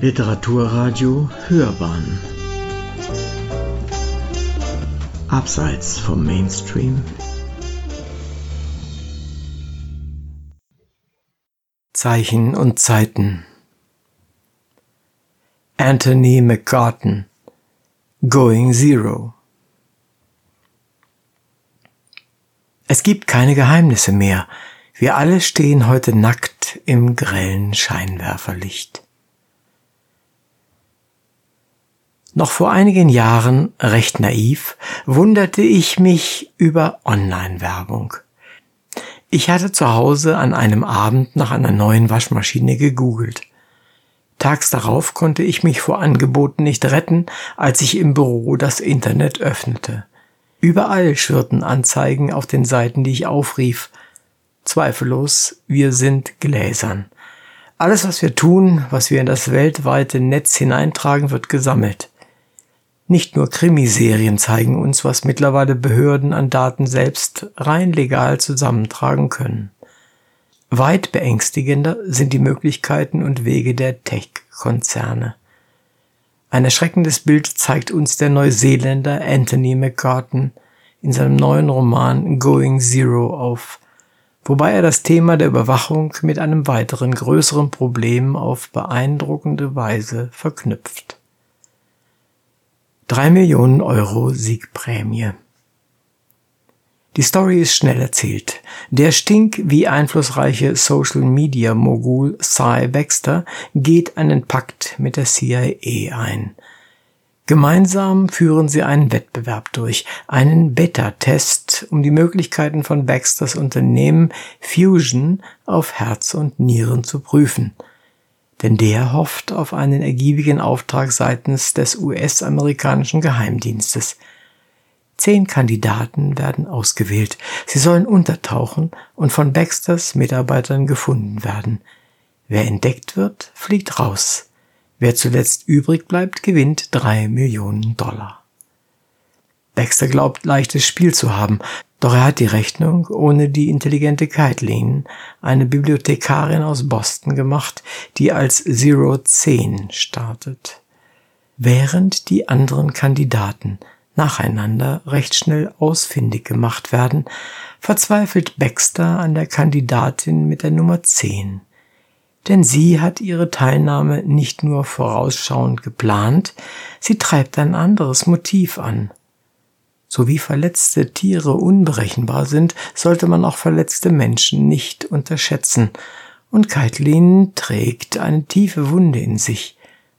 Literaturradio Hörbahn Abseits vom Mainstream Zeichen und Zeiten Anthony McCartan Going Zero Es gibt keine Geheimnisse mehr. Wir alle stehen heute nackt im grellen Scheinwerferlicht. Noch vor einigen Jahren, recht naiv, wunderte ich mich über Online-Werbung. Ich hatte zu Hause an einem Abend nach einer neuen Waschmaschine gegoogelt. Tags darauf konnte ich mich vor Angeboten nicht retten, als ich im Büro das Internet öffnete. Überall schwirrten Anzeigen auf den Seiten, die ich aufrief. Zweifellos, wir sind gläsern. Alles, was wir tun, was wir in das weltweite Netz hineintragen, wird gesammelt. Nicht nur Krimiserien zeigen uns, was mittlerweile Behörden an Daten selbst rein legal zusammentragen können. Weit beängstigender sind die Möglichkeiten und Wege der Tech-Konzerne. Ein erschreckendes Bild zeigt uns der Neuseeländer Anthony McCartan in seinem neuen Roman Going Zero auf, wobei er das Thema der Überwachung mit einem weiteren größeren Problem auf beeindruckende Weise verknüpft. Drei Millionen Euro Siegprämie. Die Story ist schnell erzählt. Der stink wie einflussreiche Social Media Mogul Cy Baxter geht einen Pakt mit der CIA ein. Gemeinsam führen sie einen Wettbewerb durch, einen Beta-Test, um die Möglichkeiten von Baxters Unternehmen Fusion auf Herz und Nieren zu prüfen – denn der hofft auf einen ergiebigen Auftrag seitens des US-amerikanischen Geheimdienstes. Zehn Kandidaten werden ausgewählt. Sie sollen untertauchen und von Baxters Mitarbeitern gefunden werden. Wer entdeckt wird, fliegt raus. Wer zuletzt übrig bleibt, gewinnt drei Millionen Dollar. Baxter glaubt, leichtes Spiel zu haben, doch er hat die Rechnung ohne die intelligente Kaitlin, eine Bibliothekarin aus Boston, gemacht, die als Zero 10 startet. Während die anderen Kandidaten nacheinander recht schnell ausfindig gemacht werden, verzweifelt Baxter an der Kandidatin mit der Nummer 10. Denn sie hat ihre Teilnahme nicht nur vorausschauend geplant, sie treibt ein anderes Motiv an. So wie verletzte Tiere unberechenbar sind, sollte man auch verletzte Menschen nicht unterschätzen. Und Kaitlin trägt eine tiefe Wunde in sich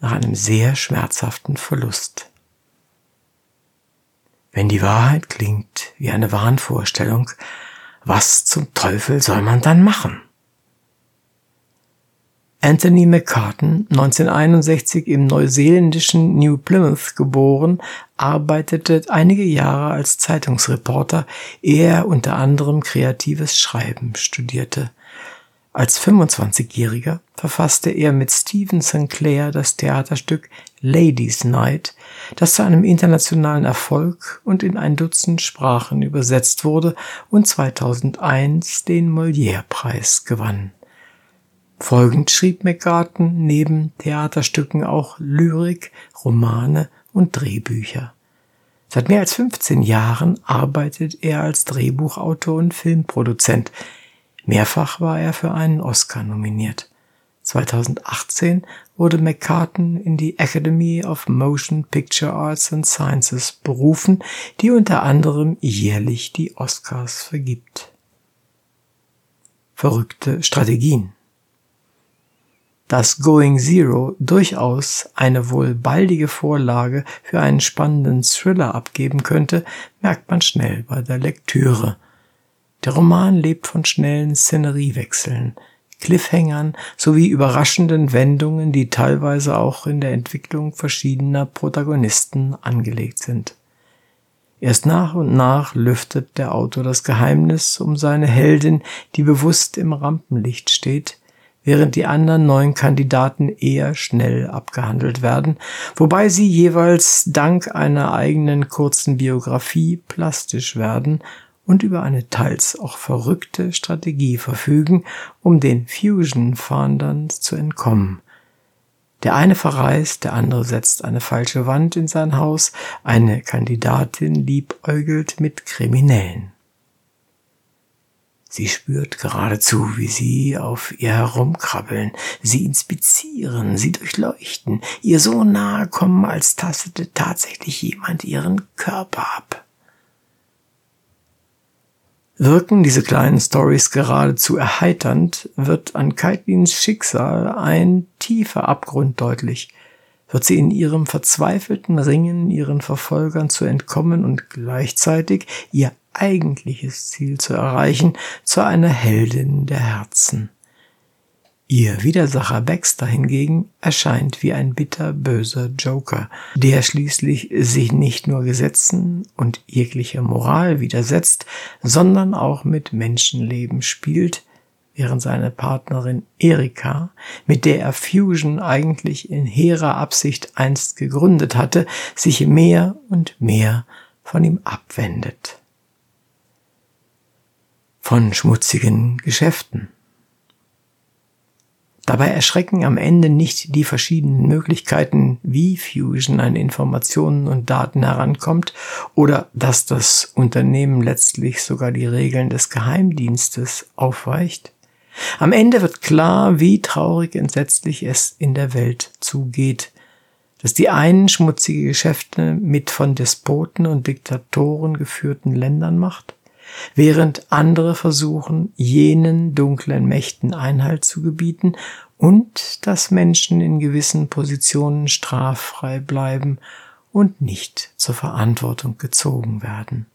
nach einem sehr schmerzhaften Verlust. Wenn die Wahrheit klingt wie eine Wahnvorstellung, was zum Teufel soll man dann machen? Anthony McCartan, 1961 im neuseeländischen New Plymouth geboren, arbeitete einige Jahre als Zeitungsreporter, ehe er unter anderem kreatives Schreiben studierte. Als 25-Jähriger verfasste er mit Stephen Sinclair das Theaterstück Ladies Night, das zu einem internationalen Erfolg und in ein Dutzend Sprachen übersetzt wurde und 2001 den Molière-Preis gewann. Folgend schrieb McGarten neben Theaterstücken auch Lyrik, Romane und Drehbücher. Seit mehr als 15 Jahren arbeitet er als Drehbuchautor und Filmproduzent. Mehrfach war er für einen Oscar nominiert. 2018 wurde McCartan in die Academy of Motion Picture Arts and Sciences berufen, die unter anderem jährlich die Oscars vergibt. Verrückte Strategien dass Going Zero durchaus eine wohl baldige Vorlage für einen spannenden Thriller abgeben könnte, merkt man schnell bei der Lektüre. Der Roman lebt von schnellen Szeneriewechseln, Cliffhängern sowie überraschenden Wendungen, die teilweise auch in der Entwicklung verschiedener Protagonisten angelegt sind. Erst nach und nach lüftet der Autor das Geheimnis um seine Heldin, die bewusst im Rampenlicht steht, während die anderen neun Kandidaten eher schnell abgehandelt werden, wobei sie jeweils dank einer eigenen kurzen Biografie plastisch werden und über eine teils auch verrückte Strategie verfügen, um den Fusion-Fahndern zu entkommen. Der eine verreist, der andere setzt eine falsche Wand in sein Haus, eine Kandidatin liebäugelt mit Kriminellen. Sie spürt geradezu, wie sie auf ihr herumkrabbeln, sie inspizieren, sie durchleuchten, ihr so nahe kommen, als tastete tatsächlich jemand ihren Körper ab. Wirken diese kleinen Stories geradezu erheiternd, wird an Kaitlins Schicksal ein tiefer Abgrund deutlich. Wird sie in ihrem verzweifelten Ringen ihren Verfolgern zu entkommen und gleichzeitig ihr eigentliches Ziel zu erreichen, zu einer Heldin der Herzen. Ihr Widersacher Baxter hingegen erscheint wie ein bitterböser Joker, der schließlich sich nicht nur Gesetzen und jeglicher Moral widersetzt, sondern auch mit Menschenleben spielt, während seine Partnerin Erika, mit der er Fusion eigentlich in hehrer Absicht einst gegründet hatte, sich mehr und mehr von ihm abwendet von schmutzigen Geschäften. Dabei erschrecken am Ende nicht die verschiedenen Möglichkeiten, wie Fusion an Informationen und Daten herankommt oder dass das Unternehmen letztlich sogar die Regeln des Geheimdienstes aufweicht. Am Ende wird klar, wie traurig entsetzlich es in der Welt zugeht, dass die einen schmutzige Geschäfte mit von Despoten und Diktatoren geführten Ländern macht während andere versuchen, jenen dunklen Mächten Einhalt zu gebieten und dass Menschen in gewissen Positionen straffrei bleiben und nicht zur Verantwortung gezogen werden.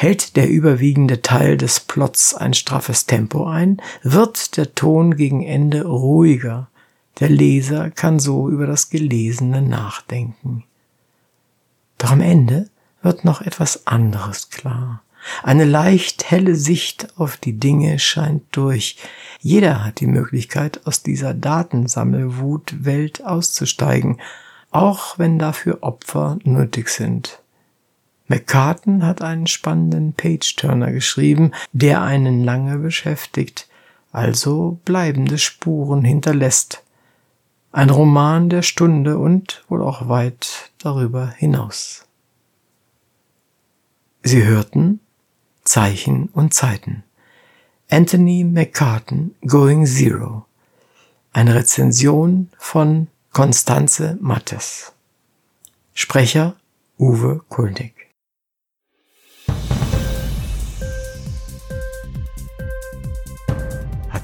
Hält der überwiegende Teil des Plots ein straffes Tempo ein, wird der Ton gegen Ende ruhiger, der Leser kann so über das Gelesene nachdenken. Doch am Ende wird noch etwas anderes klar. Eine leicht helle Sicht auf die Dinge scheint durch. Jeder hat die Möglichkeit, aus dieser Datensammelwutwelt auszusteigen, auch wenn dafür Opfer nötig sind. McCartan hat einen spannenden Page-Turner geschrieben, der einen lange beschäftigt, also bleibende Spuren hinterlässt. Ein Roman der Stunde und wohl auch weit darüber hinaus. Sie hörten Zeichen und Zeiten. Anthony McCartan Going Zero. Eine Rezension von Constanze Mattes. Sprecher Uwe Kulnig.